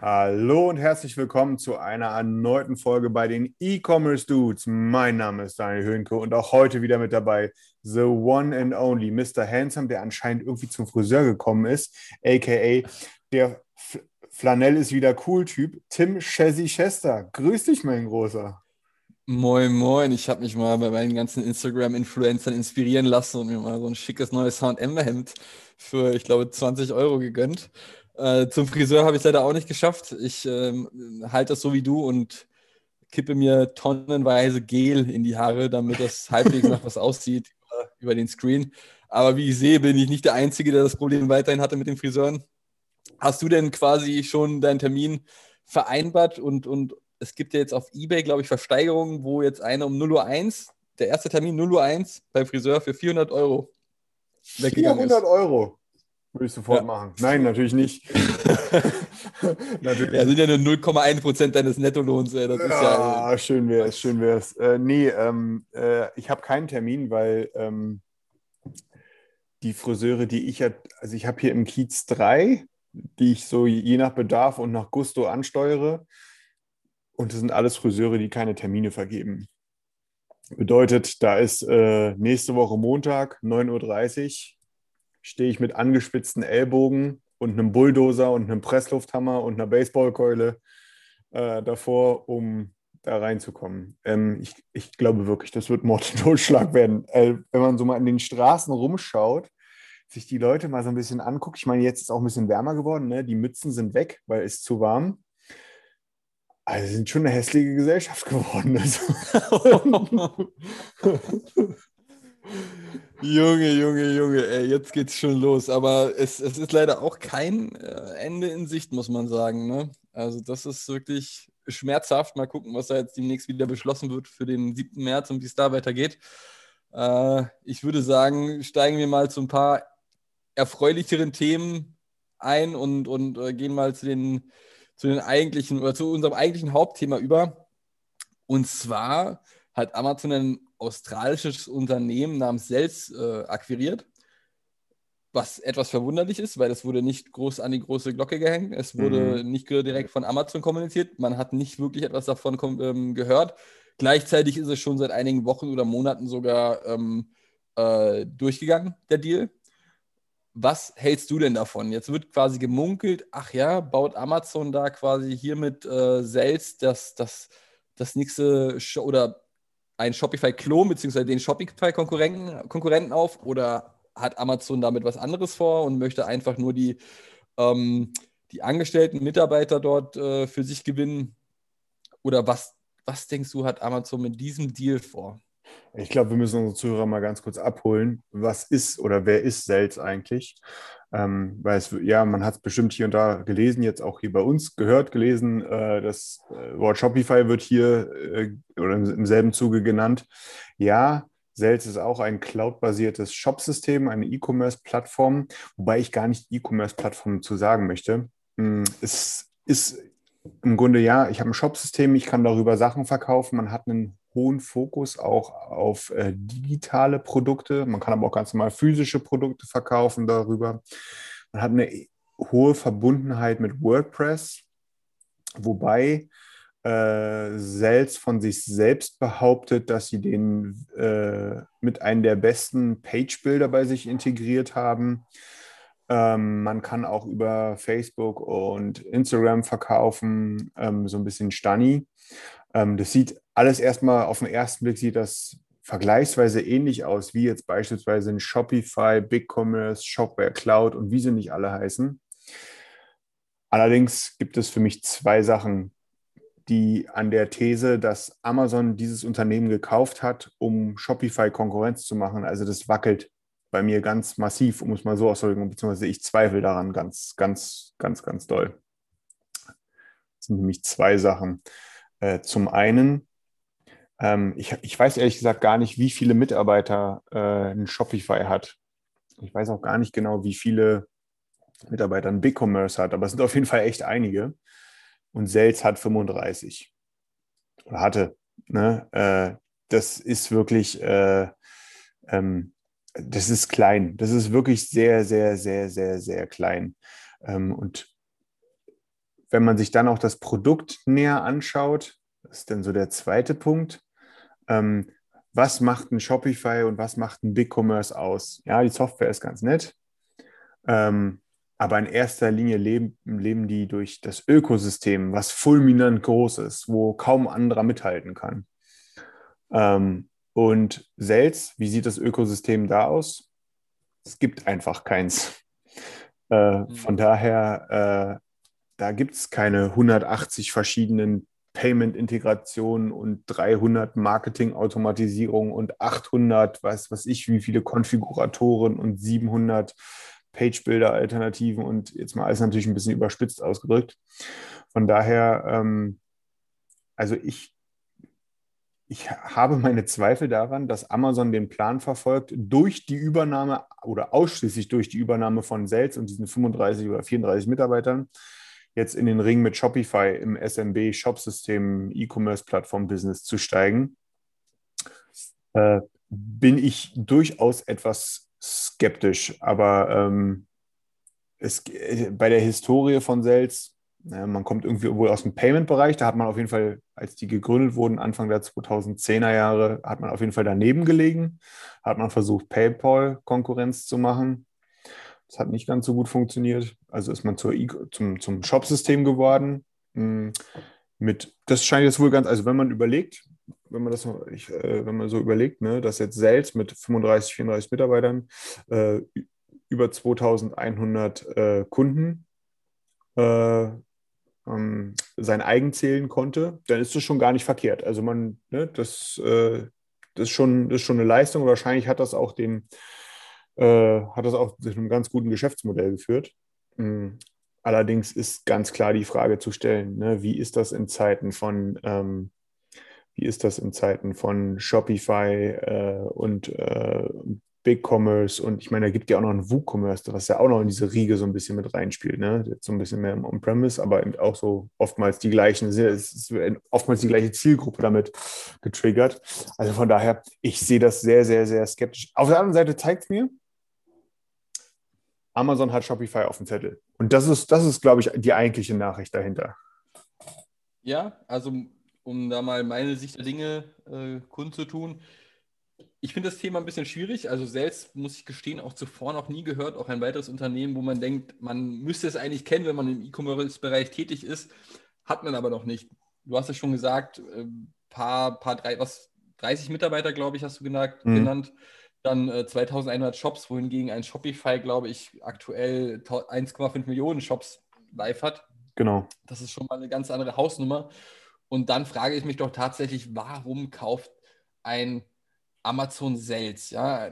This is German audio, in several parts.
Hallo und herzlich willkommen zu einer erneuten Folge bei den E-Commerce Dudes. Mein Name ist Daniel Höhnke und auch heute wieder mit dabei The One and Only Mr. Handsome, der anscheinend irgendwie zum Friseur gekommen ist, aka der F Flanell ist wieder cool Typ, Tim Chessy Chester. Grüß dich, mein Großer. Moin, moin. Ich habe mich mal bei meinen ganzen Instagram-Influencern inspirieren lassen und mir mal so ein schickes neues H&M-Hemd für, ich glaube, 20 Euro gegönnt. Äh, zum Friseur habe ich leider auch nicht geschafft. Ich ähm, halte das so wie du und kippe mir tonnenweise Gel in die Haare, damit das halbwegs nach was aussieht über, über den Screen. Aber wie ich sehe, bin ich nicht der Einzige, der das Problem weiterhin hatte mit den Friseuren. Hast du denn quasi schon deinen Termin vereinbart und, und es gibt ja jetzt auf Ebay, glaube ich, Versteigerungen, wo jetzt eine um 0 Uhr 1, der erste Termin 0 Uhr 1 beim Friseur für 400 Euro weggegangen 400 ist. Euro. Würde ich sofort Ja. machen. Nein, natürlich nicht. natürlich Ja, sind ja nur 0,1 Prozent deines Nettolohns. Ey. Das ist ja, Ja, schön wär's, schön wär's. Äh, nee, ähm, äh, ich habe keinen Termin, weil ähm, die Friseure, die ich ja, also ich habe hier im Kiez drei, die ich so je nach Bedarf und nach Gusto ansteuere. Und das sind alles Friseure, die keine Termine vergeben. Bedeutet, da ist äh, nächste Woche Montag, 9.30 Uhr, stehe ich mit angespitzten Ellbogen und einem Bulldozer und einem Presslufthammer und einer Baseballkeule äh, davor, um da reinzukommen. Ähm, ich, ich glaube wirklich, das wird Mord und Totschlag werden. Äh, wenn man so mal in den Straßen rumschaut, sich die Leute mal so ein bisschen anguckt. Ich meine, jetzt ist auch ein bisschen wärmer geworden. Ne? Die Mützen sind weg, weil es zu warm. Also sind schon eine hässliche Gesellschaft geworden. Also, Junge, Junge, Junge, ey, jetzt geht's schon los. Aber es, es ist leider auch kein äh, Ende in Sicht, muss man sagen. Ne? Also, das ist wirklich schmerzhaft. Mal gucken, was da jetzt demnächst wieder beschlossen wird für den 7. März und wie es da weitergeht. Äh, ich würde sagen, steigen wir mal zu ein paar erfreulicheren Themen ein und, und äh, gehen mal zu den, zu den eigentlichen oder zu unserem eigentlichen Hauptthema über. Und zwar hat Amazon ein australisches Unternehmen namens Sels äh, akquiriert, was etwas verwunderlich ist, weil es wurde nicht groß an die große Glocke gehängt. Es wurde nicht direkt von Amazon kommuniziert. Man hat nicht wirklich etwas davon ähm, gehört. Gleichzeitig ist es schon seit einigen Wochen oder Monaten sogar ähm, äh, durchgegangen, der Deal. Was hältst du denn davon? Jetzt wird quasi gemunkelt, ach ja, baut Amazon da quasi hier mit äh, Sales das, das, das nächste Sho oder ein Shopify-Klon beziehungsweise den Shopify-Konkurrenten Konkurrenten auf oder hat Amazon damit was anderes vor und möchte einfach nur die, ähm, die angestellten Mitarbeiter dort äh, für sich gewinnen? Oder was, was denkst du, hat Amazon mit diesem Deal vor? Ich glaube, wir müssen unsere Zuhörer mal ganz kurz abholen. Was ist oder wer ist Sales eigentlich? Ähm, weil es, ja, man hat es bestimmt hier und da gelesen, jetzt auch hier bei uns gehört, gelesen. Äh, das äh, Wort Shopify wird hier äh, oder im, im selben Zuge genannt. Ja, Sales ist auch ein cloud-basiertes Shopsystem, eine E-Commerce-Plattform, wobei ich gar nicht E-Commerce-Plattform zu sagen möchte. Mm, Es ist im Grunde ja, ich habe ein Shopsystem, ich kann darüber Sachen verkaufen, man hat einen hohen Fokus auch auf äh, digitale Produkte. Man kann aber auch ganz normal physische Produkte verkaufen darüber. Man hat eine hohe Verbundenheit mit WordPress, wobei äh, von sich selbst behauptet, dass sie den äh, mit einem der besten Page-Builder bei sich integriert haben. Ähm, man kann auch über Facebook und Instagram verkaufen, ähm, so ein bisschen Stunny. Ähm, das sieht alles erstmal auf den ersten Blick sieht das vergleichsweise ähnlich aus, wie jetzt beispielsweise ein Shopify, BigCommerce, Shopware Cloud und wie sie nicht alle heißen. Allerdings gibt es für mich zwei Sachen, die an der These, dass Amazon dieses Unternehmen gekauft hat, um Shopify Konkurrenz zu machen, also das wackelt bei mir ganz massiv, um es mal so auszudrücken, beziehungsweise ich zweifle daran ganz, ganz, ganz, ganz doll. Das sind nämlich zwei Sachen. Äh, zum einen, ähm, ich, ich weiß ehrlich gesagt gar nicht, wie viele Mitarbeiter äh, ein Shopify hat. Ich weiß auch gar nicht genau, wie viele Mitarbeiter ein BigCommerce hat, aber es sind auf jeden Fall echt einige. Und Sales hat 35 oder hatte. Ne? Äh, das ist wirklich, äh, ähm, das ist klein. Das ist wirklich sehr, sehr, sehr, sehr, sehr klein. Ähm, und wenn man sich dann auch das Produkt näher anschaut, das ist dann so der zweite Punkt. Ähm, was macht ein Shopify und was macht ein BigCommerce aus? Ja, die Software ist ganz nett. Ähm, aber in erster Linie leben, leben die durch das Ökosystem, was fulminant groß ist, wo kaum anderer mithalten kann. Und Sales, wie sieht das Ökosystem da aus? Es gibt einfach keins. Äh, mhm. Von daher, äh, da gibt es keine 180 verschiedenen Payment-Integrationen und 300 Marketing-Automatisierungen und 800, weiß was ich, wie viele Konfiguratoren und 700 Page-Builder-Alternativen und jetzt mal alles natürlich ein bisschen überspitzt ausgedrückt. Von daher, ähm, also ich, ich habe meine Zweifel daran, dass Amazon den Plan verfolgt, durch die Übernahme oder ausschließlich durch die Übernahme von Sales und diesen 35 oder 34 Mitarbeitern jetzt in den Ring mit Shopify im SMB Shopsystem E-Commerce Plattform Business zu steigen, äh, bin ich durchaus etwas skeptisch, aber ähm, es, bei der Historie von Sales, äh, man kommt irgendwie wohl aus dem Payment-Bereich, da hat man auf jeden Fall, als die gegründet wurden, Anfang der 2010er Jahre, hat man auf jeden Fall daneben gelegen, hat man versucht, PayPal Konkurrenz zu machen. Das hat nicht ganz so gut funktioniert. Also ist man zur e zum, zum Shop-System geworden. Hm, mit, das scheint jetzt wohl ganz, also wenn man überlegt, wenn man das ich, äh, wenn man so überlegt, ne, dass jetzt Sales mit 35, 34 Mitarbeitern äh, über 2100 äh, Kunden äh, ähm, sein eigen zählen konnte, dann ist das schon gar nicht verkehrt. Also man, ne, das, äh, das, ist schon, das ist schon eine Leistung. Wahrscheinlich hat das auch dem, äh, hat das auch zu einem ganz guten Geschäftsmodell geführt. Mhm. Allerdings ist ganz klar die Frage zu stellen, ne, wie ist das in Zeiten von ähm, wie ist das in Zeiten von Shopify äh, und äh, BigCommerce und ich meine, da gibt ja auch noch einen WooCommerce, was ja auch noch in diese Riege so ein bisschen mit reinspielt, ne? Jetzt so ein bisschen mehr im On-Premise, aber eben auch so oftmals die gleichen, oftmals die gleiche Zielgruppe damit getriggert. Also von daher, ich sehe das sehr, sehr, sehr skeptisch. Auf der anderen Seite zeigt es mir, Amazon hat Shopify auf dem Zettel. Und das ist, das ist, glaube ich, die eigentliche Nachricht dahinter. Ja, also um da mal meine Sicht der Dinge äh, kundzutun. Ich finde das Thema ein bisschen schwierig. Also selbst muss ich gestehen, auch zuvor noch nie gehört, auch ein weiteres Unternehmen, wo man denkt, man müsste es eigentlich kennen, wenn man im E-Commerce-Bereich tätig ist, hat man aber noch nicht. Du hast es schon gesagt, äh, paar, paar drei, was 30 Mitarbeiter, glaube ich, hast du genannt. Mhm. genannt. Dann äh, 2100 Shops, wohingegen ein Shopify, glaube ich, aktuell 1,5 Millionen Shops live hat. Genau. Das ist schon mal eine ganz andere Hausnummer. Und dann frage ich mich doch tatsächlich, warum kauft ein Amazon Sales? Ja,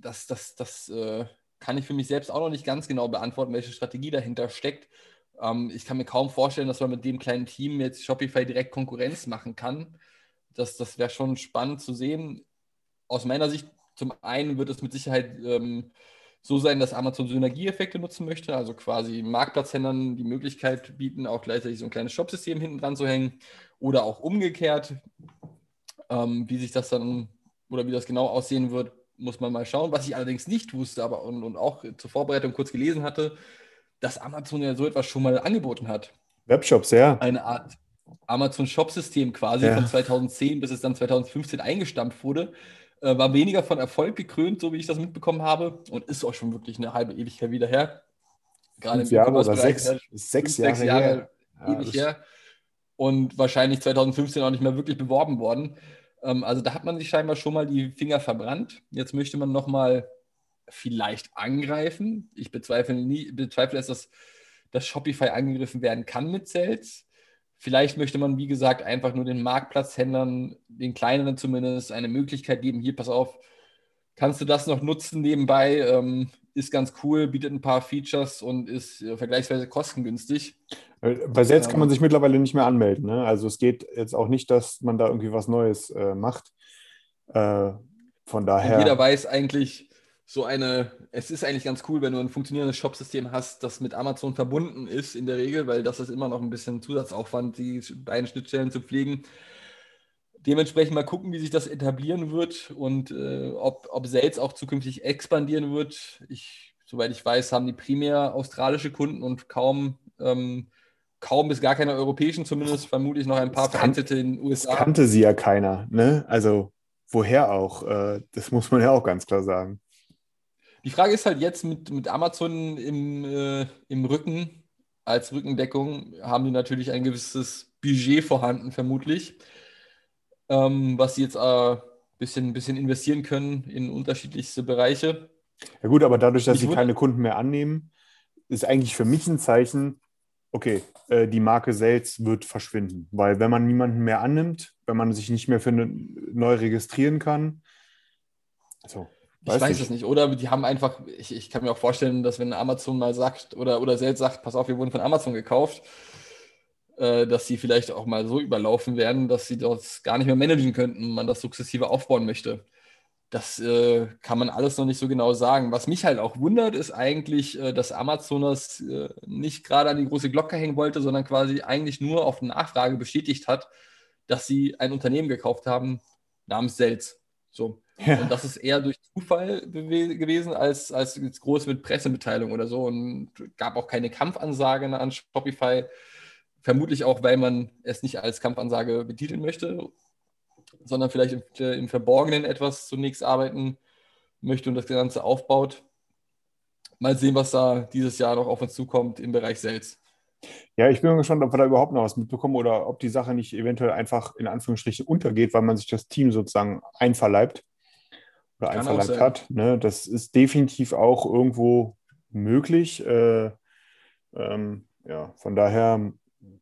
das, das, das äh, kann ich für mich selbst auch noch nicht ganz genau beantworten, welche Strategie dahinter steckt. Ähm, ich kann mir kaum vorstellen, dass man mit dem kleinen Team jetzt Shopify direkt Konkurrenz machen kann. Das, das wäre schon spannend zu sehen. Aus meiner Sicht, zum einen wird es mit Sicherheit ähm, so sein, dass Amazon Synergieeffekte nutzen möchte, also quasi Marktplatzhändlern die Möglichkeit bieten, auch gleichzeitig so ein kleines Shopsystem hinten dran zu hängen oder auch umgekehrt. Ähm, wie sich das dann oder wie das genau aussehen wird, muss man mal schauen. Was ich allerdings nicht wusste, aber und, und auch zur Vorbereitung kurz gelesen hatte, dass Amazon ja so etwas schon mal angeboten hat. Webshops, ja. Eine Art Amazon-Shop-System quasi ja. von 2010 bis es dann 2015 eingestampft wurde. Äh, war weniger von Erfolg gekrönt, so wie ich das mitbekommen habe, und ist auch schon wirklich eine halbe Ewigkeit wieder her. Gerade Fünf Jahre oder sechs, sechs, Jahre, Jahre her. ewig ja, her. Und wahrscheinlich 2015 auch nicht mehr wirklich beworben worden. Ähm, also da hat man sich scheinbar schon mal die Finger verbrannt. Jetzt möchte man nochmal vielleicht angreifen. Ich bezweifle, nie, bezweifle es, dass, dass Shopify angegriffen werden kann mit Sales. Vielleicht möchte man, wie gesagt, einfach nur den Marktplatzhändlern, den kleineren zumindest, eine Möglichkeit geben, hier, pass auf, kannst du das noch nutzen nebenbei. Ähm, ist ganz cool, bietet ein paar Features und ist äh, vergleichsweise kostengünstig. Bei Sales kann man sich mittlerweile nicht mehr anmelden. Ne? Also es geht jetzt auch nicht, dass man da irgendwie was Neues äh, macht. Äh, von daher. Und jeder weiß eigentlich, so eine, es ist eigentlich ganz cool, wenn du ein funktionierendes Shop-System hast, das mit Amazon verbunden ist in der Regel, weil das ist immer noch ein bisschen Zusatzaufwand, die beiden Schnittstellen zu pflegen. Dementsprechend mal gucken, wie sich das etablieren wird und äh, ob, ob Sales auch zukünftig expandieren wird. Ich, soweit ich weiß, haben die primär australische Kunden und kaum, ähm, kaum bis gar keine europäischen, zumindest vermutlich noch ein paar vereinzelte in den USA. Das kannte sie ja keiner, ne? Also woher auch? Äh, das muss man ja auch ganz klar sagen. Die Frage ist halt jetzt mit, mit Amazon im, äh, im Rücken, als Rückendeckung, haben die natürlich ein gewisses Budget vorhanden, vermutlich ähm, was sie jetzt ein äh, bisschen, bisschen investieren können in unterschiedlichste Bereiche. Ja gut, aber dadurch, dass ich sie keine Kunden mehr annehmen, ist eigentlich für mich ein Zeichen, okay, äh, die Marke Sales wird verschwinden. Weil wenn man niemanden mehr annimmt, wenn man sich nicht mehr für eine, neu registrieren kann, so. Ich weiß nicht. es nicht. Oder die haben einfach, ich, ich kann mir auch vorstellen, dass wenn Amazon mal sagt oder, oder Sales sagt, pass auf, wir wurden von Amazon gekauft, äh, dass sie vielleicht auch mal so überlaufen werden, dass sie das gar nicht mehr managen könnten, man das sukzessive aufbauen möchte. Das äh, kann man alles noch nicht so genau sagen. Was mich halt auch wundert, ist eigentlich, äh, dass Amazon das äh, nicht gerade an die große Glocke hängen wollte, sondern quasi eigentlich nur auf Nachfrage bestätigt hat, dass sie ein Unternehmen gekauft haben namens Sels. So. Ja. Und das ist eher durch Zufall gewesen als, als groß mit Pressemitteilung oder so. Und gab auch keine Kampfansage an Shopify. Vermutlich auch, weil man es nicht als Kampfansage betiteln möchte, sondern vielleicht im, äh, im Verborgenen etwas zunächst arbeiten möchte und das Ganze aufbaut. Mal sehen, was da dieses Jahr noch auf uns zukommt im Bereich Sales. Ja, ich bin gespannt, ob wir da überhaupt noch was mitbekommen oder ob die Sache nicht eventuell einfach in Anführungsstrichen untergeht, weil man sich das Team sozusagen einverleibt oder Kann einverleibt hat. Ne? Das ist definitiv auch irgendwo möglich. Äh, ähm, ja, von daher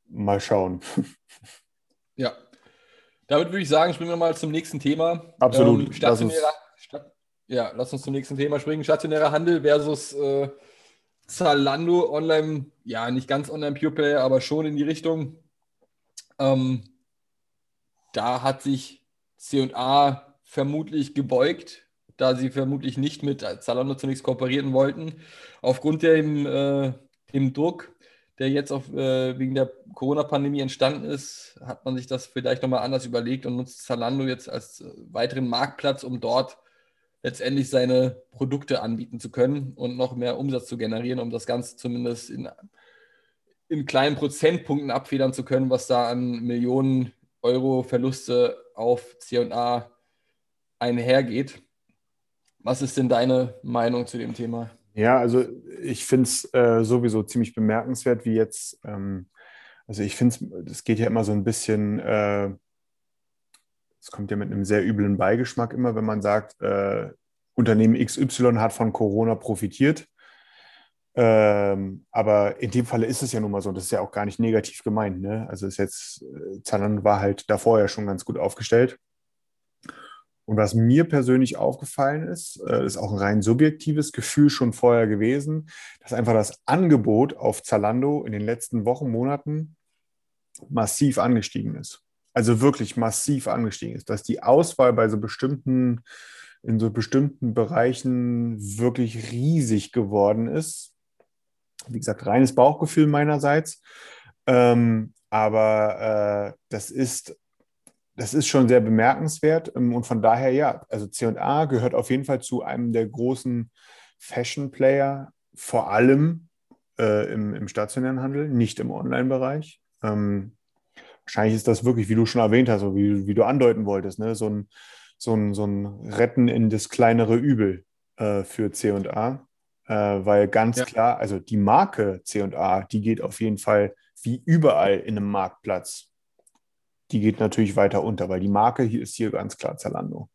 mal schauen. Ja. Damit würde ich sagen, springen wir mal zum nächsten Thema. Absolut. Ähm, stationärer, Stat ja, lass uns zum nächsten Thema springen. Stationärer Handel versus äh, Zalando online, ja, nicht ganz online Pure Player, aber schon in die Richtung. Ähm, da hat sich C&A vermutlich gebeugt, da sie vermutlich nicht mit Zalando zunächst kooperieren wollten. Aufgrund dem, äh, dem Druck der jetzt auf, äh, wegen der Corona-Pandemie entstanden ist, hat man sich das vielleicht nochmal anders überlegt und nutzt Zalando jetzt als äh, weiteren Marktplatz, um dort letztendlich seine Produkte anbieten zu können und noch mehr Umsatz zu generieren, um das Ganze zumindest in, in kleinen Prozentpunkten abfedern zu können, was da an Millionen Euro Verluste auf CA einhergeht. Was ist denn deine Meinung zu dem Thema? Ja, also ich finde es äh, sowieso ziemlich bemerkenswert, wie jetzt, ähm, also ich finde es, das geht ja immer so ein bisschen, äh, es äh, kommt ja mit einem sehr üblen Beigeschmack immer, wenn man sagt, äh, Unternehmen XY hat von Corona profitiert. Ähm, aber in dem Falle ist es ja nun mal so, das ist ja auch gar nicht negativ gemeint. Ne? Also ist jetzt, äh, Zalando war halt davor ja schon ganz gut aufgestellt. Und was mir persönlich aufgefallen ist, äh, ist auch ein rein subjektives Gefühl schon vorher gewesen, dass einfach das Angebot auf Zalando in den letzten Wochen, Monaten massiv angestiegen ist. Also wirklich massiv angestiegen ist, dass die Auswahl bei so bestimmten, in so bestimmten Bereichen wirklich riesig geworden ist. Wie gesagt, reines Bauchgefühl meinerseits. Ähm, aber äh, das ist das ist schon sehr bemerkenswert. Ähm, und von daher, ja, also CA gehört auf jeden Fall zu einem der großen Fashion-Player, vor allem äh, im, im, stationären Handel, nicht im Online-Bereich. Ähm, wahrscheinlich ist das wirklich, wie du schon erwähnt hast, so wie, wie du andeuten wolltest, ne? so, ein, so, ein, so ein Retten in das kleinere Übel äh, für CA. Äh, weil ganz ja. klar, also die Marke CA, die geht auf jeden Fall wie überall in einem Marktplatz die geht natürlich weiter unter, weil die Marke hier ist hier ganz klar Zalando.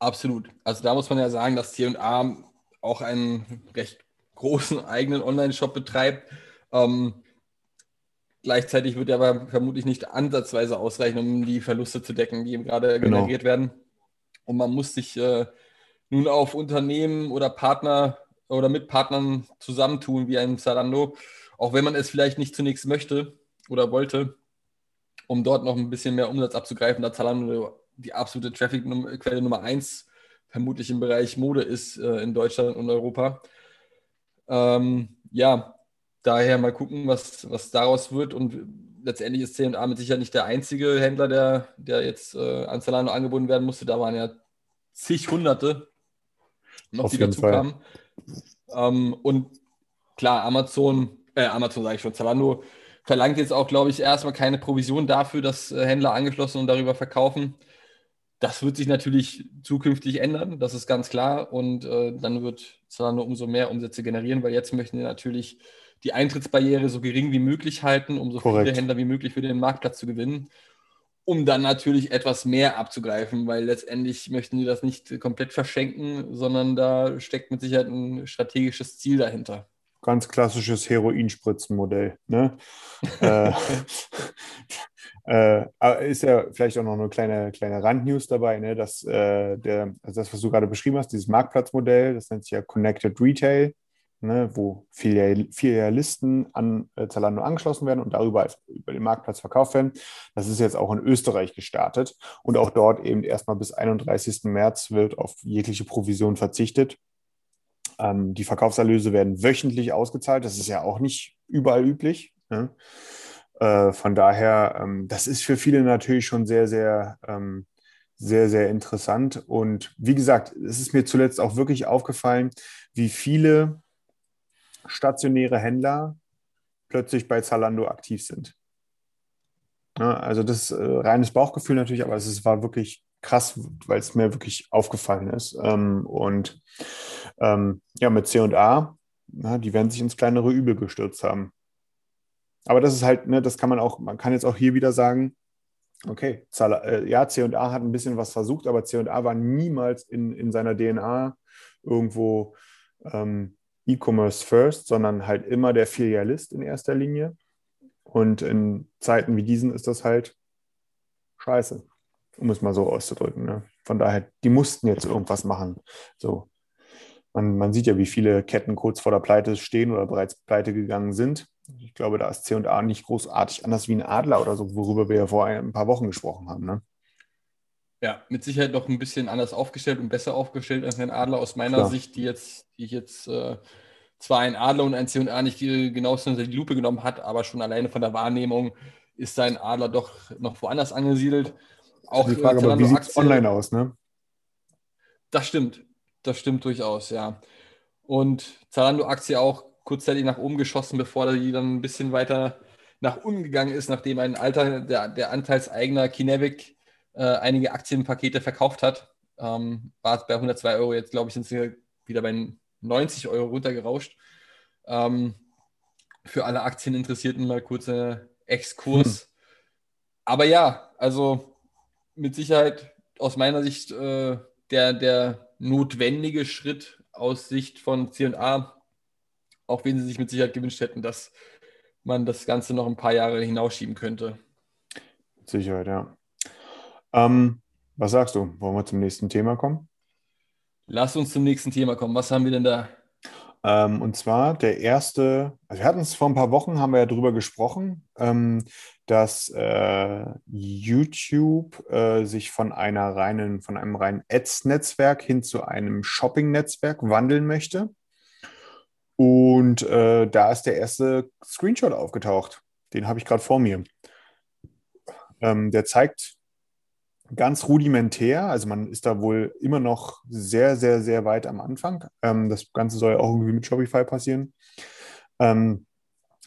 Absolut. Also da muss man ja sagen, dass C&A auch einen recht großen eigenen Online-Shop betreibt. Ähm, gleichzeitig wird er aber vermutlich nicht ansatzweise ausreichen, um die Verluste zu decken, die ihm gerade genau. generiert werden. Und man muss sich äh, nun auf Unternehmen oder Partner oder mit Partnern zusammentun, wie ein Zalando, auch wenn man es vielleicht nicht zunächst möchte oder wollte, um dort noch ein bisschen mehr Umsatz abzugreifen, da Zalando die absolute Traffic-Quelle Nummer eins vermutlich im Bereich Mode ist äh, in Deutschland und Europa. Ähm, ja, daher mal gucken, was, was daraus wird. Und letztendlich ist C&A mit Sicherheit nicht der einzige Händler, der, der jetzt äh, an Zalando angebunden werden musste. Da waren ja zig Hunderte noch, Auf die dazu Fall. kamen. Ähm, und klar, Amazon, äh, Amazon sage ich schon, Zalando verlangt jetzt auch, glaube ich, erstmal keine Provision dafür, dass äh, Händler angeschlossen und darüber verkaufen. Das wird sich natürlich zukünftig ändern, das ist ganz klar. Und äh, dann wird Zalando umso mehr Umsätze generieren, weil jetzt möchten wir natürlich die Eintrittsbarriere so gering wie möglich halten, um so Korrekt. viele Händler wie möglich für den Marktplatz zu gewinnen, um dann natürlich etwas mehr abzugreifen, weil letztendlich möchten die das nicht komplett verschenken, sondern da steckt mit Sicherheit ein strategisches Ziel dahinter. Ganz klassisches Heroinspritzenmodell. Ne? äh, äh, ist ja vielleicht auch noch eine kleine, kleine Randnews dabei, ne? dass äh, der, also das, was du gerade beschrieben hast, dieses Marktplatzmodell, das nennt sich ja Connected Retail, ne? wo Filial Filialisten an äh, Zalando angeschlossen werden und darüber als, über den Marktplatz verkauft werden. Das ist jetzt auch in Österreich gestartet und auch dort eben erstmal bis 31. März wird auf jegliche Provision verzichtet. Ähm, die Verkaufserlöse werden wöchentlich ausgezahlt. Das ist ja auch nicht überall üblich. Ne? Äh, von daher, ähm, das ist für viele natürlich schon sehr, sehr, ähm, sehr, sehr interessant. Und wie gesagt, es ist mir zuletzt auch wirklich aufgefallen, wie viele stationäre Händler plötzlich bei Zalando aktiv sind. Ja, also das ist äh, reines Bauchgefühl natürlich, aber es war wirklich krass, weil es mir wirklich aufgefallen ist. Ähm, und ähm, ja, mit C&A, na, die werden sich ins kleinere Übel gestürzt haben. Aber das ist halt, ne, das kann man auch, man kann jetzt auch hier wieder sagen, okay, äh, ja, C&A hat ein bisschen was versucht, aber C&A war niemals in, in seiner DNA irgendwo ähm, E-Commerce first, sondern halt immer der Filialist in erster Linie. Und in Zeiten wie diesen ist das halt scheiße, um es mal so auszudrücken. Ne? Von daher, die mussten jetzt irgendwas machen. So. Man, man sieht ja, wie viele Ketten kurz vor der Pleite stehen oder bereits pleite gegangen sind. Ich glaube, da ist C&A nicht großartig anders wie ein Adler oder so, worüber wir ja vor ein paar Wochen gesprochen haben. Ne? Ja, mit Sicherheit noch ein bisschen anders aufgestellt und besser aufgestellt als ein Adler aus meiner Klar. Sicht, die jetzt, die ich jetzt äh, zwar ein Adler und ein C&A nicht äh, genauestens unter die Lupe genommen hat, aber schon alleine von der Wahrnehmung ist sein Adler doch noch woanders angesiedelt. Auch Die Frage, aber wie sieht es online aus? Ne? Das stimmt. Das stimmt durchaus, ja. Und Zalando-Aktie auch kurzzeitig nach oben geschossen, bevor die dann ein bisschen weiter nach unten gegangen ist, nachdem ein alter, der, der Anteilseigner Kinevic äh, einige Aktienpakete verkauft hat. Ähm, war es bei 102 Euro, jetzt glaube ich, sind sie wieder bei 90 Euro runtergerauscht. Ähm, für alle Aktieninteressierten mal kurzer Exkurs. Aber ja, also mit Sicherheit aus meiner Sicht äh, der, der notwendige Schritt aus Sicht von C&A, auch wenn sie sich mit Sicherheit gewünscht hätten, dass man das Ganze noch ein paar Jahre hinausschieben könnte. Mit Sicherheit, ja. Ähm, was sagst du? Wollen wir zum nächsten Thema kommen? Lass uns zum nächsten Thema kommen. Was haben wir denn da? Ähm, und zwar der erste, also wir hatten es vor ein paar Wochen, haben wir ja drüber gesprochen, ähm, dass äh, YouTube äh, sich von einer reinen, von einem reinen Ads-Netzwerk hin zu einem Shopping-Netzwerk wandeln möchte. Und äh, da ist der erste Screenshot aufgetaucht. Den habe ich gerade vor mir. Ähm, der zeigt ganz rudimentär, also man ist da wohl immer noch sehr, sehr, sehr weit am Anfang. Ähm, das Ganze soll ja auch irgendwie mit Shopify passieren. Ähm,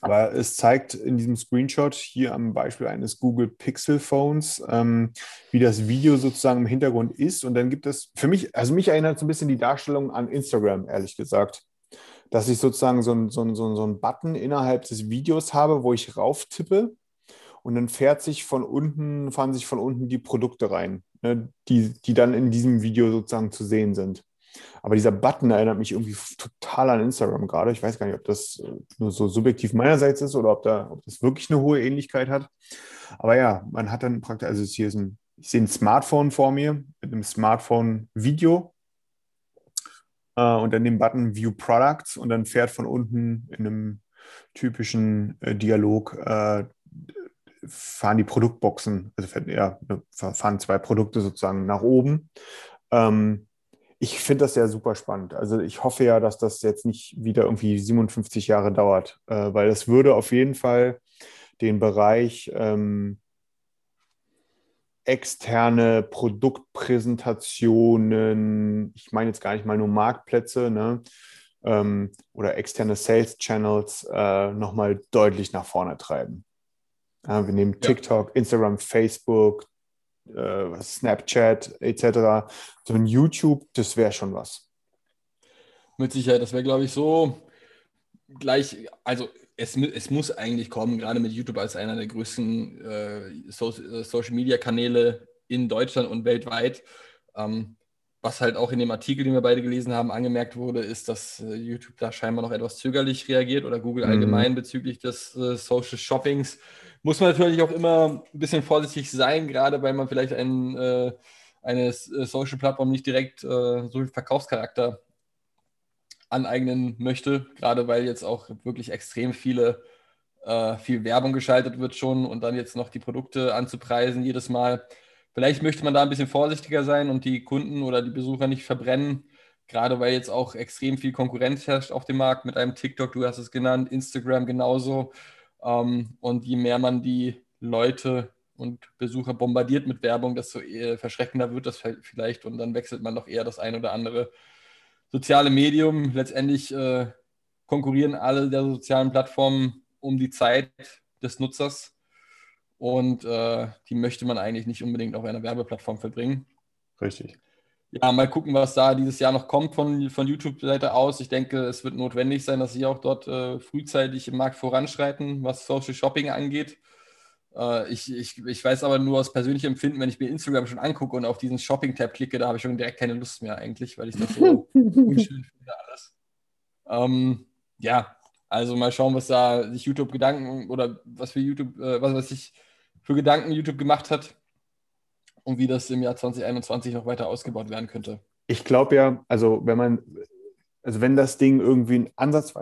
aber es zeigt in diesem Screenshot hier am Beispiel eines Google Pixel Phones, ähm, wie das Video sozusagen im Hintergrund ist. Und dann gibt es für mich, also mich erinnert so ein bisschen die Darstellung an Instagram, ehrlich gesagt. Dass ich sozusagen so einen so ein, so ein, Button innerhalb des Videos habe, wo ich rauf tippe und dann fährt sich von unten, fahren sich von unten die Produkte rein, ne, die, die dann in diesem Video sozusagen zu sehen sind. Aber dieser Button erinnert mich irgendwie total an Instagram gerade. Ich weiß gar nicht, ob das äh, nur so subjektiv meinerseits ist oder ob, da, ob das wirklich eine hohe Ähnlichkeit hat. Aber ja, man hat dann praktisch, also hier ist ein, ich sehe ein Smartphone vor mir mit einem Smartphone-Video äh, und dann den Button View Products und dann fährt von unten in einem typischen äh, Dialog äh, fahren die Produktboxen, also ja, fahren zwei Produkte sozusagen nach oben. Ähm, ich finde das ja super spannend. Also ich hoffe ja, dass das jetzt nicht wieder irgendwie 57 Jahre dauert, äh, weil das würde auf jeden Fall den Bereich ähm, externe Produktpräsentationen, ich meine jetzt gar nicht mal nur Marktplätze, ne, ähm, oder externe Sales Channels äh, nochmal deutlich nach vorne treiben. Ja, wir nehmen TikTok, ja. Instagram, Facebook, äh, Snapchat etc. So ein YouTube, das wäre schon was. Mit Sicherheit, das wäre, glaube ich, so gleich, also es, es muss eigentlich kommen, gerade mit YouTube als einer der größten äh, so, äh, Social Media Kanäle in Deutschland und weltweit. Ähm, was halt auch in dem Artikel, den wir beide gelesen haben, angemerkt wurde, ist, dass äh, YouTube da scheinbar noch etwas zögerlich reagiert oder Google mhm. allgemein bezüglich des äh, Social Shoppings. Muss man natürlich auch immer ein bisschen vorsichtig sein, gerade weil man vielleicht ein, äh, eine äh, Social Plattform nicht direkt äh, so viel Verkaufscharakter aneignen möchte, gerade weil jetzt auch wirklich extrem viele, äh, viel Werbung geschaltet wird schon und dann jetzt noch die Produkte anzupreisen jedes Mal. Vielleicht möchte man da ein bisschen vorsichtiger sein und die Kunden oder die Besucher nicht verbrennen, gerade weil jetzt auch extrem viel Konkurrenz herrscht auf dem Markt mit einem TikTok, du hast es genannt, Instagram genauso. Ähm, und je mehr man die Leute und Besucher bombardiert mit Werbung, desto verschreckender wird das vielleicht und dann wechselt man doch eher das ein oder andere soziale Medium. Letztendlich äh, konkurrieren alle der sozialen Plattformen um die Zeit des Nutzers und äh, die möchte man eigentlich nicht unbedingt auf einer Werbeplattform verbringen. Richtig. Ja, mal gucken, was da dieses Jahr noch kommt von, von YouTube-Seite aus. Ich denke, es wird notwendig sein, dass sie auch dort äh, frühzeitig im Markt voranschreiten, was Social Shopping angeht. Äh, ich, ich, ich weiß aber nur aus persönlichem Empfinden, wenn ich mir Instagram schon angucke und auf diesen Shopping-Tab klicke, da habe ich schon direkt keine Lust mehr eigentlich, weil ich das so unschön finde alles. Ähm, ja, also mal schauen, was da sich YouTube Gedanken oder was für YouTube, äh, was, was sich für Gedanken YouTube gemacht hat und wie das im Jahr 2021 noch weiter ausgebaut werden könnte. Ich glaube ja, also wenn man, also wenn das Ding irgendwie ein Ansatz,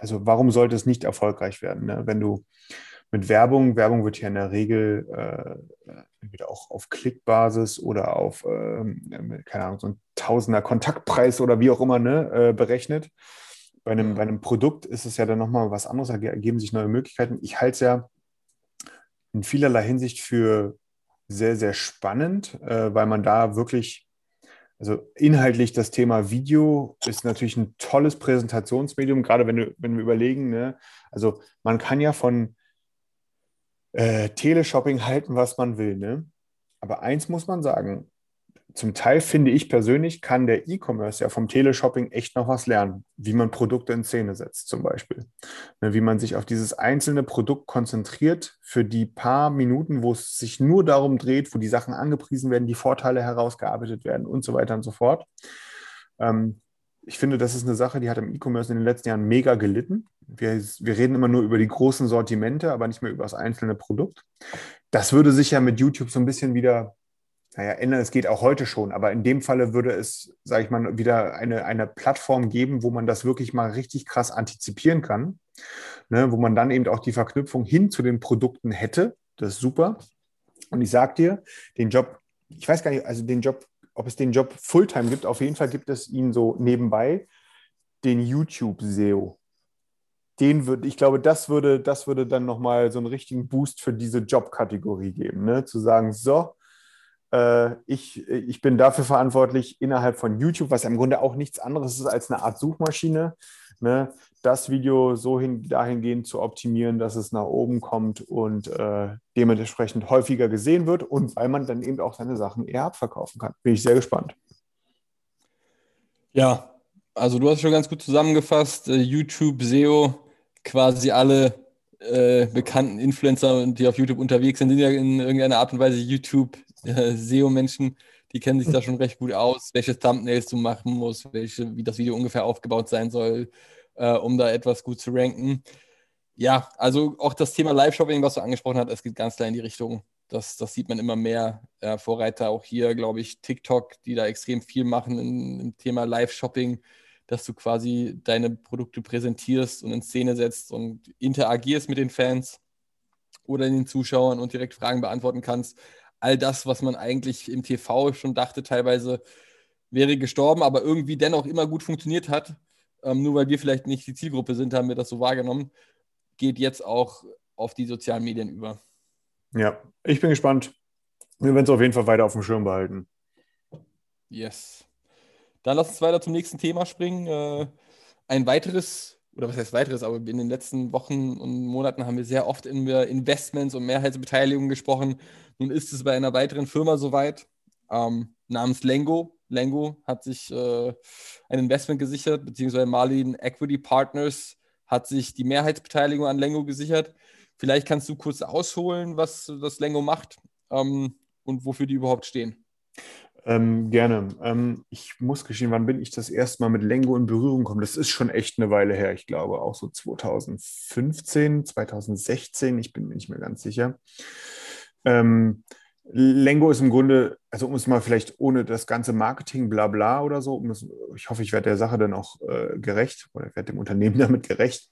also warum sollte es nicht erfolgreich werden? Ne? Wenn du mit Werbung, Werbung wird ja in der Regel äh, entweder auch auf Klickbasis oder auf, äh, keine Ahnung, so ein Tausender Kontaktpreis oder wie auch immer ne, äh, berechnet. Bei einem, bei einem Produkt ist es ja dann nochmal was anderes, da ergeben sich neue Möglichkeiten. Ich halte es ja in vielerlei Hinsicht für sehr, sehr spannend, äh, weil man da wirklich, also inhaltlich das Thema Video ist natürlich ein tolles Präsentationsmedium, gerade wenn, du, wenn wir überlegen, ne? also man kann ja von äh, Teleshopping halten, was man will, ne? aber eins muss man sagen, zum Teil finde ich persönlich, kann der E-Commerce ja vom Teleshopping echt noch was lernen, wie man Produkte in Szene setzt zum Beispiel. Ne, wie man sich auf dieses einzelne Produkt konzentriert für die paar Minuten, wo es sich nur darum dreht, wo die Sachen angepriesen werden, die Vorteile herausgearbeitet werden und so weiter und so fort. Ähm, ich finde, das ist eine Sache, die hat im E-Commerce in den letzten Jahren mega gelitten. Wir, wir reden immer nur über die großen Sortimente, aber nicht mehr über das einzelne Produkt. Das würde sich ja mit YouTube so ein bisschen wieder naja, ändern, es geht auch heute schon, aber in dem Falle würde es, sage ich mal, wieder eine, eine Plattform geben, wo man das wirklich mal richtig krass antizipieren kann, ne, wo man dann eben auch die Verknüpfung hin zu den Produkten hätte. Das ist super. Und ich sage dir, den Job, ich weiß gar nicht, also den Job, ob es den Job Fulltime gibt, auf jeden Fall gibt es ihn so nebenbei, den YouTube-SEO. Den würde, ich glaube, das würde, das würde dann nochmal so einen richtigen Boost für diese Jobkategorie geben, ne? zu sagen, so, ich, ich bin dafür verantwortlich, innerhalb von YouTube, was im Grunde auch nichts anderes ist als eine Art Suchmaschine, ne, das Video so hin, dahingehend zu optimieren, dass es nach oben kommt und äh, dementsprechend häufiger gesehen wird und weil man dann eben auch seine Sachen eher abverkaufen kann. Bin ich sehr gespannt. Ja, also du hast schon ganz gut zusammengefasst. Äh, YouTube, SEO, quasi alle äh, bekannten Influencer, die auf YouTube unterwegs sind, sind ja in irgendeiner Art und Weise YouTube äh, SEO-Menschen, die kennen sich da schon recht gut aus, welche Thumbnails du machen musst, welche, wie das Video ungefähr aufgebaut sein soll, äh, um da etwas gut zu ranken. Ja, also auch das Thema Live-Shopping, was du angesprochen hast, es geht ganz klar in die Richtung Das, das sieht man immer mehr. Äh, Vorreiter auch hier, glaube ich, TikTok, die da extrem viel machen in, im Thema Live-Shopping, dass du quasi deine Produkte präsentierst und in Szene setzt und interagierst mit den Fans oder den Zuschauern und direkt Fragen beantworten kannst. All das, was man eigentlich im TV schon dachte, teilweise wäre gestorben, aber irgendwie dennoch immer gut funktioniert hat. Ähm, nur weil wir vielleicht nicht die Zielgruppe sind, haben wir das so wahrgenommen, geht jetzt auch auf die sozialen Medien über. Ja, ich bin gespannt. Wir werden es auf jeden Fall weiter auf dem Schirm behalten. Yes. Dann lass uns weiter zum nächsten Thema springen. Äh, ein weiteres, oder was heißt weiteres, aber in den letzten Wochen und Monaten haben wir sehr oft über Investments und Mehrheitsbeteiligungen gesprochen. Nun ist es bei einer weiteren Firma soweit, ähm, namens Lengo. Lengo hat sich äh, ein Investment gesichert, beziehungsweise Marlin Equity Partners hat sich die Mehrheitsbeteiligung an Lengo gesichert. Vielleicht kannst du kurz ausholen, was das Lengo macht ähm, und wofür die überhaupt stehen. Ähm, gerne. Ähm, ich muss gestehen, wann bin ich das erste Mal mit Lengo in Berührung gekommen? Das ist schon echt eine Weile her. Ich glaube auch so 2015, 2016. Ich bin mir nicht mehr ganz sicher. Ähm, Lengo ist im Grunde, also um es mal vielleicht ohne das ganze Marketing, bla bla oder so, um es, ich hoffe, ich werde der Sache dann auch äh, gerecht oder werde dem Unternehmen damit gerecht.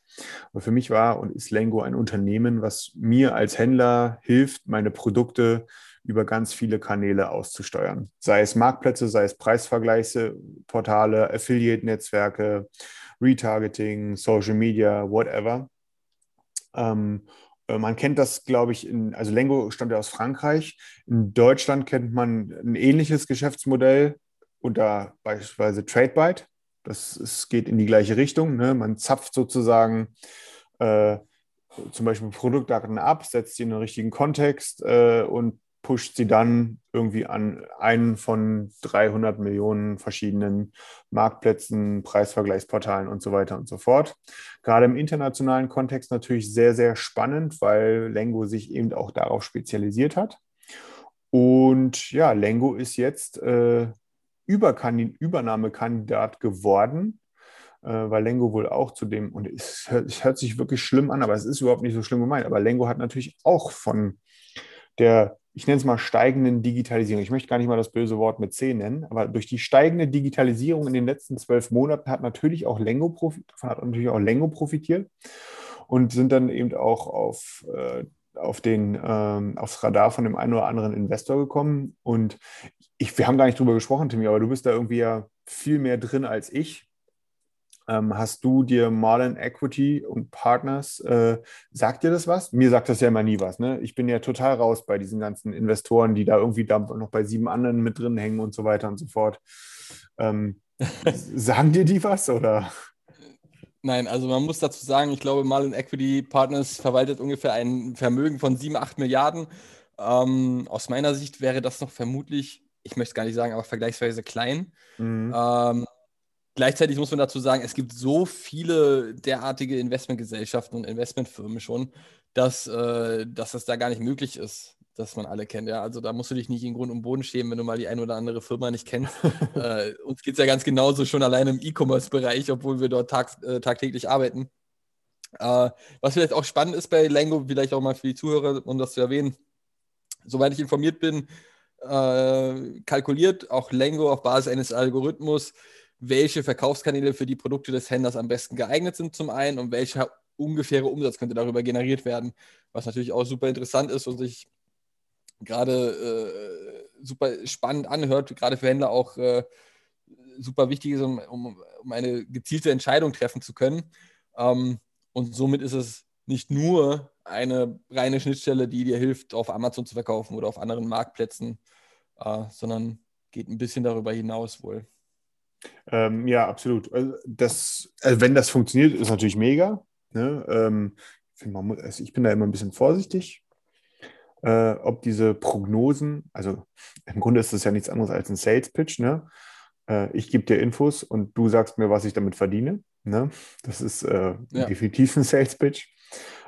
Aber für mich war und ist Lengo ein Unternehmen, was mir als Händler hilft, meine Produkte über ganz viele Kanäle auszusteuern. Sei es Marktplätze, sei es Preisvergleichsportale, Affiliate-Netzwerke, Retargeting, Social Media, whatever. Ähm, äh, man kennt das, glaube ich, in, also Lengo stammt ja aus Frankreich. In Deutschland kennt man ein ähnliches Geschäftsmodell unter beispielsweise TradeByte. Das es geht in die gleiche Richtung. Ne? Man zapft sozusagen äh, zum Beispiel Produktdaten ab, setzt sie in den richtigen Kontext äh, und pusht sie dann irgendwie an einen von 300 Millionen verschiedenen Marktplätzen, Preisvergleichsportalen und so weiter und so fort. Gerade im internationalen Kontext natürlich sehr, sehr spannend, weil Lengo sich eben auch darauf spezialisiert hat. Und ja, Lengo ist jetzt äh, Übernahmekandidat geworden, äh, weil Lengo wohl auch zu dem, und es hört, es hört sich wirklich schlimm an, aber es ist überhaupt nicht so schlimm gemeint, aber Lengo hat natürlich auch von der ich nenne es mal steigenden Digitalisierung. Ich möchte gar nicht mal das böse Wort mit C nennen, aber durch die steigende Digitalisierung in den letzten zwölf Monaten hat natürlich auch Lengo profitiert, hat natürlich auch Lengo profitiert und sind dann eben auch auf, äh, auf den, ähm, aufs Radar von dem einen oder anderen Investor gekommen. Und ich, wir haben gar nicht drüber gesprochen, Timmy, aber du bist da irgendwie ja viel mehr drin als ich. Ähm, hast du dir Marlin Equity und Partners, äh, sagt dir das was? Mir sagt das ja immer nie was. Ne? Ich bin ja total raus bei diesen ganzen Investoren, die da irgendwie da noch bei sieben anderen mit drin hängen und so weiter und so fort. Ähm, sagen dir die was oder? Nein, also man muss dazu sagen, ich glaube, Marlin Equity Partners verwaltet ungefähr ein Vermögen von 7, 8 Milliarden. Ähm, aus meiner Sicht wäre das noch vermutlich, ich möchte es gar nicht sagen, aber vergleichsweise klein. Mhm. Ähm, Gleichzeitig muss man dazu sagen, es gibt so viele derartige Investmentgesellschaften und Investmentfirmen schon, dass, äh, dass das da gar nicht möglich ist, dass man alle kennt. Ja? Also da musst du dich nicht in Grund und Boden schämen, wenn du mal die eine oder andere Firma nicht kennst. äh, uns geht es ja ganz genauso schon allein im E-Commerce-Bereich, obwohl wir dort tag, äh, tagtäglich arbeiten. Äh, was vielleicht auch spannend ist bei Lengo, vielleicht auch mal für die Zuhörer, um das zu erwähnen, soweit ich informiert bin, äh, kalkuliert auch Lengo auf Basis eines Algorithmus, welche Verkaufskanäle für die Produkte des Händlers am besten geeignet sind zum einen und welcher ungefähre Umsatz könnte darüber generiert werden, was natürlich auch super interessant ist und sich gerade äh, super spannend anhört, gerade für Händler auch äh, super wichtig ist, um, um, um, eine gezielte Entscheidung treffen zu können. Ähm, und somit ist es nicht nur eine reine Schnittstelle, die dir hilft, auf Amazon zu verkaufen oder auf anderen Marktplätzen, äh, sondern geht ein bisschen darüber hinaus wohl. Ähm, ja, absolut. Also das, also wenn das funktioniert, ist natürlich mega. Ne? Ähm, ich, muss, also ich, bin da immer ein bisschen vorsichtig, äh, ob diese Prognosen, also im Grunde ist das ja nichts anderes als ein Sales Pitch. Ne? Äh, ich gebe dir Infos und du sagst mir, was ich damit verdiene. Ne? Das ist äh, ja. definitiv ein Sales Pitch.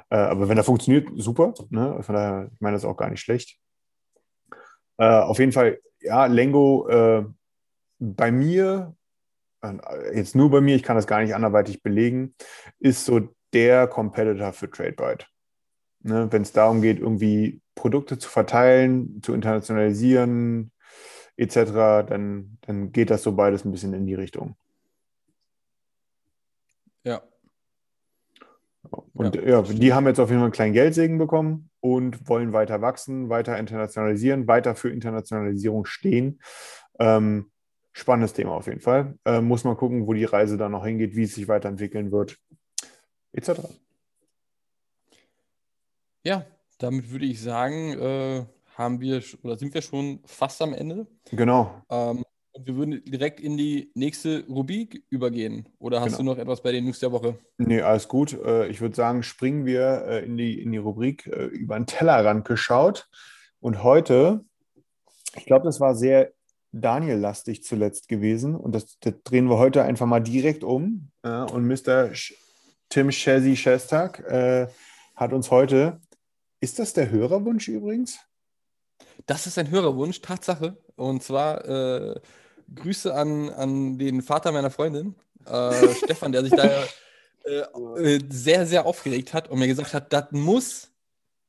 Äh, aber wenn er funktioniert, super. Ne? Von daher, ich meine das auch gar nicht schlecht. Äh, auf jeden Fall, ja, Lengo äh, bei mir jetzt nur bei mir, ich kann das gar nicht anderweitig belegen, ist so der Competitor für TradeByte. Ne? Wenn es darum geht, irgendwie Produkte zu verteilen, zu internationalisieren, etc., dann, dann geht das so beides ein bisschen in die Richtung. Ja. Und Ja, ja, die haben jetzt auf jeden Fall einen kleinen Geldsegen bekommen und wollen weiter wachsen, weiter internationalisieren, weiter für Internationalisierung stehen. Ähm, spannendes Thema auf jeden Fall. Ähm, muss man gucken, wo die Reise dann noch hingeht, wie es sich weiterentwickeln wird, etc. Ja, damit würde ich sagen, äh, haben wir oder sind wir schon fast am Ende. Genau. Ähm, und wir würden direkt in die nächste Rubrik übergehen. Oder hast Genau. du noch etwas bei den News der Woche? Nee, alles gut. Äh, Ich würde sagen, springen wir äh, in die, in die Rubrik äh, über den Tellerrand geschaut. Und heute, ich glaube, das war sehr Daniel-lastig zuletzt gewesen. Und das, das drehen wir heute einfach mal direkt um. Ja, Und Mr. Sch Tim Chessy Shestak äh, hat uns heute, ist das der Hörerwunsch übrigens? Das ist ein Hörerwunsch, Tatsache. Und zwar äh, Grüße an, an den Vater meiner Freundin, äh, Stefan, der sich da äh, äh, sehr, sehr aufgeregt hat und mir gesagt hat, das muss,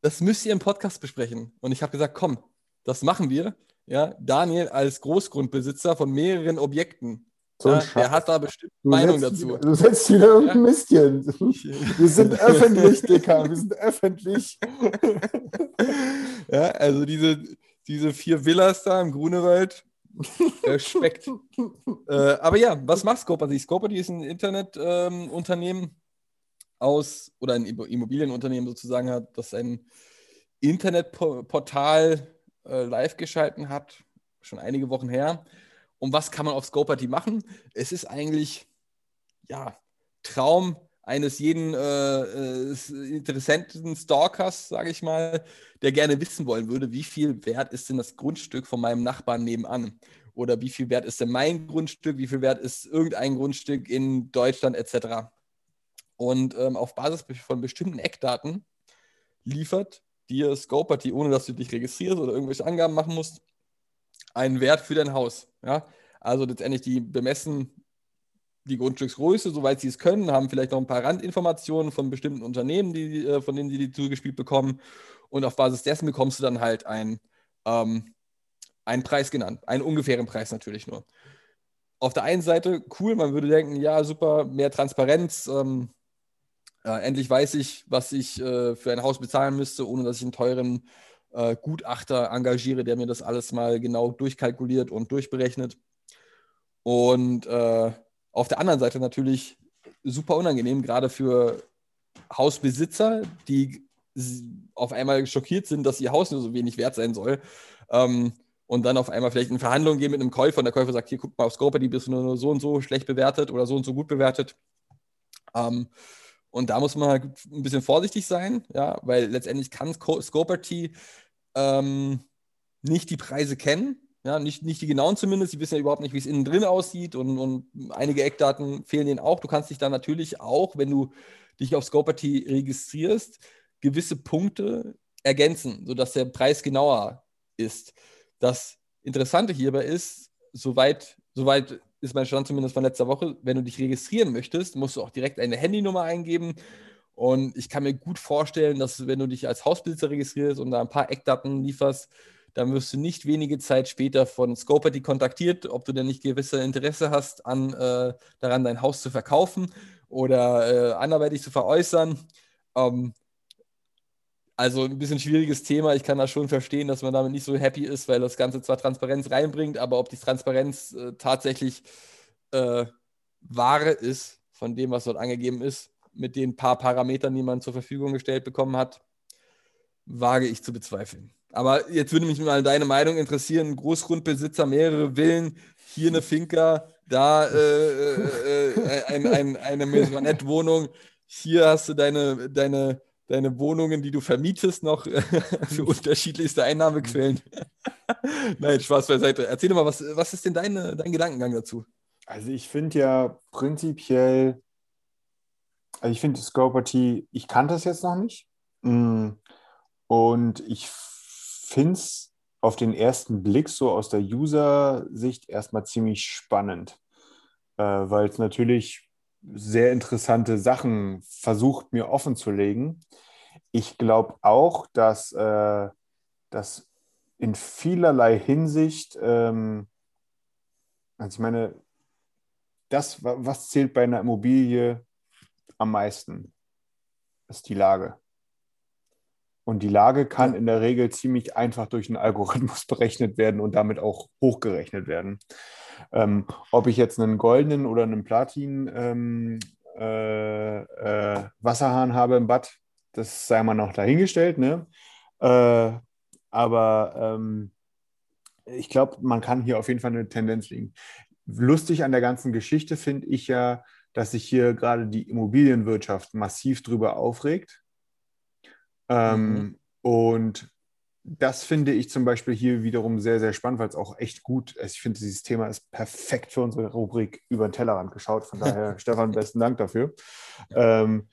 das müsst ihr im Podcast besprechen. Und ich habe gesagt, komm, das machen wir. Ja, Daniel als Großgrundbesitzer von mehreren Objekten. So ja, der hat da bestimmt Du Meinung setzt dazu. Du setzt wieder irgendein Mistchen. Wir sind öffentlich, Dicker. Wir sind öffentlich. Ja, also diese, diese vier Villas da im Grunewald, Respekt. äh, aber ja, was macht Scoperty? Scoperty ist ein Internetunternehmen aus, oder ein Immo- Immobilienunternehmen sozusagen hat, das ein Internetportal äh, live geschalten hat, schon einige Wochen her. Und was kann man auf Scoperty machen? Es ist eigentlich, ja, Traum eines jeden äh, äh, interessanten Stalkers, sage ich mal, der gerne wissen wollen würde, wie viel wert ist denn das Grundstück von meinem Nachbarn nebenan? Oder wie viel wert ist denn mein Grundstück? Wie viel wert ist irgendein Grundstück in Deutschland etc.? Und ähm, auf Basis von bestimmten Eckdaten liefert dir Scoperty, ohne dass du dich registrierst oder irgendwelche Angaben machen musst, einen Wert für dein Haus. Ja? Also letztendlich die bemessen die Grundstücksgröße, soweit sie es können, haben vielleicht noch ein paar Randinformationen von bestimmten Unternehmen, die, äh, von denen sie die zugespielt bekommen. Und auf Basis dessen bekommst du dann halt ein, ähm, einen Preis genannt, einen ungefähren Preis natürlich nur. Auf der einen Seite cool, man würde denken, ja, super, mehr Transparenz. Ähm, äh, endlich weiß ich, was ich äh, für ein Haus bezahlen müsste, ohne dass ich einen teuren äh, Gutachter engagiere, der mir das alles mal genau durchkalkuliert und durchberechnet. Und äh, auf der anderen Seite natürlich super unangenehm, gerade für Hausbesitzer, die auf einmal schockiert sind, dass ihr Haus nur so wenig wert sein soll. Ähm, und dann auf einmal vielleicht in Verhandlungen gehen mit einem Käufer und der Käufer sagt, hier, guck mal auf Scope, die bist du nur so und so schlecht bewertet oder so und so gut bewertet. Ähm, und da muss man halt ein bisschen vorsichtig sein, ja, weil letztendlich kann Sco- Scoperty ähm, nicht die Preise kennen, ja, nicht, nicht die genauen zumindest, die wissen ja überhaupt nicht, wie es innen drin aussieht und, und einige Eckdaten fehlen denen auch. Du kannst dich dann natürlich auch, wenn du dich auf Scoperty registrierst, gewisse Punkte ergänzen, sodass der Preis genauer ist. Das Interessante hierbei ist, soweit, soweit ist mein Stand zumindest von letzter Woche, wenn du dich registrieren möchtest, musst du auch direkt eine Handynummer eingeben. Und ich kann mir gut vorstellen, dass wenn du dich als Hausbesitzer registrierst und da ein paar Eckdaten lieferst, dann wirst du nicht wenige Zeit später von Scoperty kontaktiert, ob du denn nicht gewisse Interesse hast, an, äh, daran dein Haus zu verkaufen oder äh, anderweitig zu veräußern. Ähm, also ein bisschen schwieriges Thema. Ich kann das schon verstehen, dass man damit nicht so happy ist, weil das Ganze zwar Transparenz reinbringt, aber ob die Transparenz äh, tatsächlich äh, wahre ist von dem, was dort angegeben ist, mit den paar Parametern, die man zur Verfügung gestellt bekommen hat, wage ich zu bezweifeln. Aber jetzt würde mich mal deine Meinung interessieren. Großgrundbesitzer, mehrere Villen, hier eine Finca, da äh, äh, äh, ein, ein, eine Maisonette-Wohnung, hier hast du deine, deine, deine Wohnungen, die du vermietest, noch für unterschiedlichste Einnahmequellen. Nein, Spaß beiseite. Erzähl mal, was, was ist denn deine, dein Gedankengang dazu? Also ich finde ja prinzipiell, also ich finde Scoperty, ich kannte es jetzt noch nicht. Mm, Und ich finde es auf den ersten Blick so aus der User-Sicht erstmal ziemlich spannend, äh, weil es natürlich sehr interessante Sachen versucht, mir offen zu legen. ich glaube auch, dass, äh, dass in vielerlei Hinsicht, ähm, also ich meine, das, wa- was zählt bei einer Immobilie am meisten, ist die Lage. Und die Lage kann in der Regel ziemlich einfach durch einen Algorithmus berechnet werden und damit auch hochgerechnet werden. Ähm, ob ich jetzt einen goldenen oder einen Platin ähm, äh, äh, Wasserhahn habe im Bad, das sei mal noch dahingestellt. Ne? Äh, aber ähm, ich glaube, man kann hier auf jeden Fall eine Tendenz liegen. Lustig an der ganzen Geschichte finde ich ja, dass sich hier gerade die Immobilienwirtschaft massiv drüber aufregt. Ähm, Mhm. Und das finde ich zum Beispiel hier wiederum sehr, sehr spannend, weil es auch echt gut ist. Ich finde, dieses Thema ist perfekt für unsere Rubrik über den Tellerrand geschaut. Von daher, Stefan, besten Dank dafür. Ähm,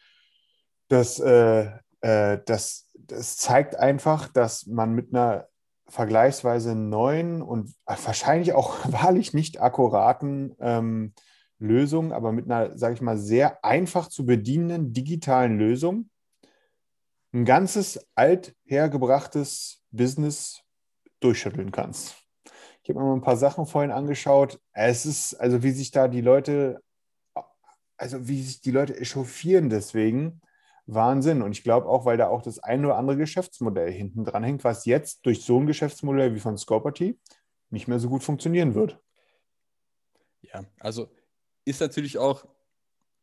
das, äh, äh, das, das zeigt einfach, dass man mit einer vergleichsweise neuen und wahrscheinlich auch wahrlich nicht akkuraten ähm, Lösung, aber mit einer, sage ich mal, sehr einfach zu bedienenden digitalen Lösung ein ganzes althergebrachtes Business durchschütteln kannst. Ich habe mir mal ein paar Sachen vorhin angeschaut. Es ist, also wie sich da die Leute, also wie sich die Leute echauffieren deswegen, Wahnsinn. Und ich glaube auch, weil da auch das ein oder andere Geschäftsmodell hinten dran hängt, was jetzt durch so ein Geschäftsmodell wie von Scoperty nicht mehr so gut funktionieren wird. Ja, also ist natürlich auch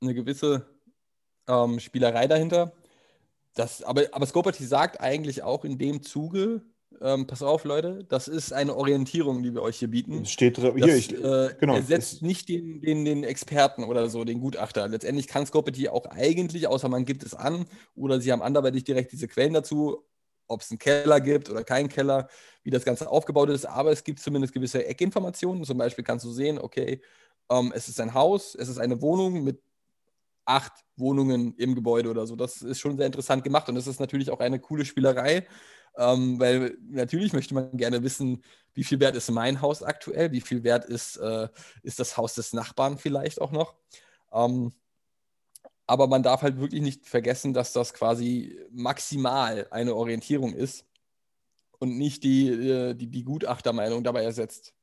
eine gewisse ähm, Spielerei dahinter. Das, aber, aber Scoperty sagt eigentlich auch in dem Zuge, ähm, pass auf, Leute, das ist eine Orientierung, die wir euch hier bieten. Es steht Das, hier, ich, äh, genau, ersetzt nicht den, den, den Experten oder so, den Gutachter. Letztendlich kann Scoperty auch eigentlich, außer man gibt es an, oder sie haben anderweitig direkt diese Quellen dazu, ob es einen Keller gibt oder keinen Keller, wie das Ganze aufgebaut ist. Aber es gibt zumindest gewisse Eckinformationen. Zum Beispiel kannst du sehen, okay, ähm, es ist ein Haus, es ist eine Wohnung mit acht Wohnungen im Gebäude oder so. Das ist schon sehr interessant gemacht und das ist natürlich auch eine coole Spielerei, ähm, weil natürlich möchte man gerne wissen, wie viel wert ist mein Haus aktuell, wie viel wert ist, äh, ist das Haus des Nachbarn vielleicht auch noch. Ähm, aber man darf halt wirklich nicht vergessen, dass das quasi maximal eine Orientierung ist und nicht die, äh, die, die Gutachtermeinung dabei ersetzt.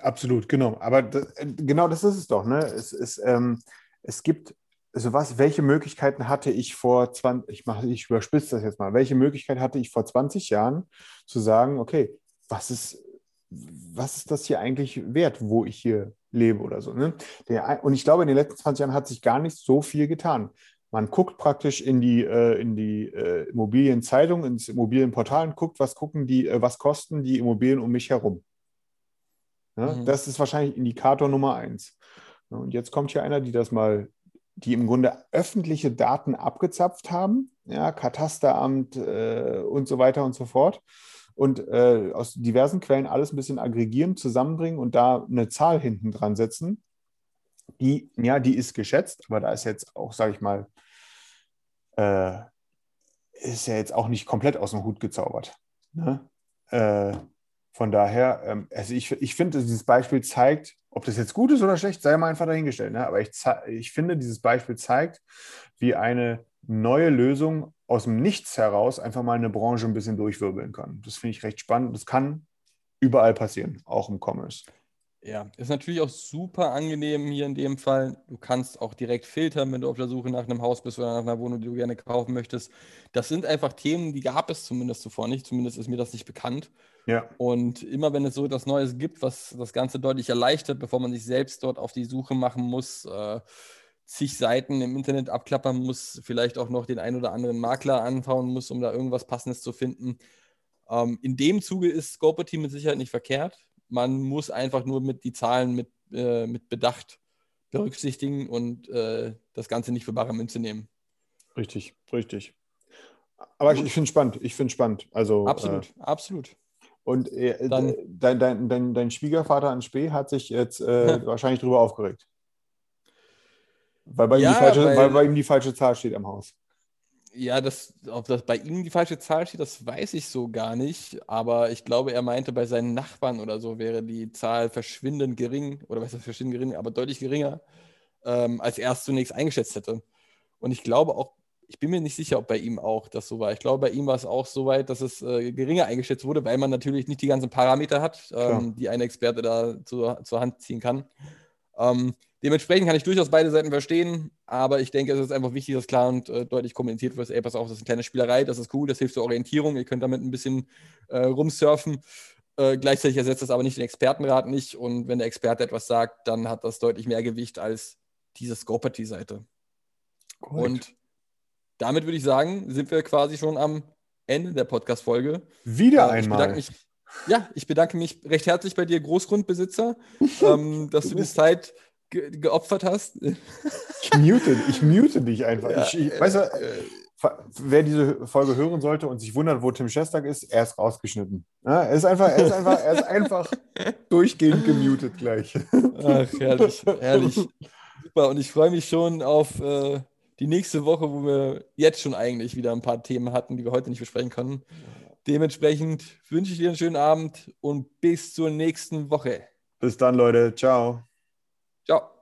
Absolut, genau. Aber das, äh, genau das ist es doch. Ne? Es, ist, ähm, es gibt, also was, welche Möglichkeiten hatte ich vor 20, ich mache, ich überspitze das jetzt mal, welche Möglichkeit hatte ich vor 20 Jahren zu sagen, okay, was ist, was ist das hier eigentlich wert, wo ich hier lebe oder so. Ne? Der, und ich glaube, in den letzten 20 Jahren hat sich gar nicht so viel getan. Man guckt praktisch in die, äh, in die äh, Immobilienzeitung, ins Immobilienportal und guckt, was gucken die, äh, was kosten die Immobilien um mich herum. Ja, Mhm. Das ist wahrscheinlich Indikator Nummer eins. Und jetzt kommt hier einer, die das mal, die im Grunde öffentliche Daten abgezapft haben, ja, Katasteramt äh, und so weiter und so fort. Und äh, aus diversen Quellen alles ein bisschen aggregieren, zusammenbringen und da eine Zahl hinten dran setzen. Die, ja, die ist geschätzt, aber da ist jetzt auch, sage ich mal, äh, ist ja jetzt auch nicht komplett aus dem Hut gezaubert. Ne? Äh, von daher, ähm, also ich, ich finde, dieses Beispiel zeigt, ob das jetzt gut ist oder schlecht, sei mal einfach dahingestellt. Ne? Aber ich, ich finde, dieses Beispiel zeigt, wie eine neue Lösung aus dem Nichts heraus einfach mal eine Branche ein bisschen durchwirbeln kann. Das finde ich recht spannend. Das kann überall passieren, auch im Commerce. Ja, ist natürlich auch super angenehm hier in dem Fall. Du kannst auch direkt filtern, wenn du auf der Suche nach einem Haus bist oder nach einer Wohnung, die du gerne kaufen möchtest. Das sind einfach Themen, die gab es zumindest zuvor nicht. Zumindest ist mir das nicht bekannt. Ja, Und immer wenn es so etwas Neues gibt, was das Ganze deutlich erleichtert, bevor man sich selbst dort auf die Suche machen muss, äh, zig Seiten im Internet abklappern muss, vielleicht auch noch den ein oder anderen Makler anschauen muss, um da irgendwas Passendes zu finden. Ähm, in dem Zuge ist Scoperty mit Sicherheit nicht verkehrt. Man muss einfach nur mit die Zahlen mit, äh, mit Bedacht berücksichtigen und äh, das Ganze nicht für bare Münze nehmen. richtig, richtig. Aber ich, ich finde es spannend. Ich finde es spannend. Also, Absolut, Äh, absolut. und äh, Dann- dein, dein, dein, dein Schwiegervater an Spee hat sich jetzt äh, wahrscheinlich darüber aufgeregt. Weil bei, ihm Ja, die falsche, weil- weil bei ihm die falsche Zahl steht am Haus. Ja, das, ob das bei ihm die falsche Zahl steht, das weiß ich so gar nicht. Aber ich glaube, er meinte, bei seinen Nachbarn oder so wäre die Zahl verschwindend gering, oder was heißt verschwindend gering, aber deutlich geringer, ähm, als er es zunächst eingeschätzt hätte. Und ich glaube auch, ich bin mir nicht sicher, ob bei ihm auch das so war. Ich glaube, bei ihm war es auch so weit, dass es äh, geringer eingeschätzt wurde, weil man natürlich nicht die ganzen Parameter hat, ähm, die ein Experte da zu, zur Hand ziehen kann. Ähm, dementsprechend kann ich durchaus beide Seiten verstehen, aber ich denke, es ist einfach wichtig, dass klar und äh, deutlich kommuniziert wird, ey, pass auf, das ist eine kleine Spielerei, das ist cool, das hilft zur Orientierung, ihr könnt damit ein bisschen äh, rumsurfen. Äh, gleichzeitig ersetzt das aber nicht den Expertenrat nicht und wenn der Experte etwas sagt, dann hat das deutlich mehr Gewicht als diese Scoparty-Seite. Und damit würde ich sagen, sind wir quasi schon am Ende der Podcast-Folge. Wieder Äh, ich einmal. mich, ja, ich bedanke mich recht herzlich bei dir, Großgrundbesitzer, ähm, dass du die Zeit ge geopfert hast. Ich mute, ich mute dich einfach. ich, ich, weißt du, fa- wer diese Folge hören sollte und sich wundert, wo Tim Schestak ist, er ist rausgeschnitten. Ja, er ist einfach, er ist einfach, er ist einfach durchgehend gemutet gleich. Ach, herrlich, herrlich. Super, und ich freue mich schon auf äh, die nächste Woche, wo wir jetzt schon eigentlich wieder ein paar Themen hatten, die wir heute nicht besprechen können. Dementsprechend wünsche ich dir einen schönen Abend und bis zur nächsten Woche. Bis dann, Leute. Ciao. Ciao.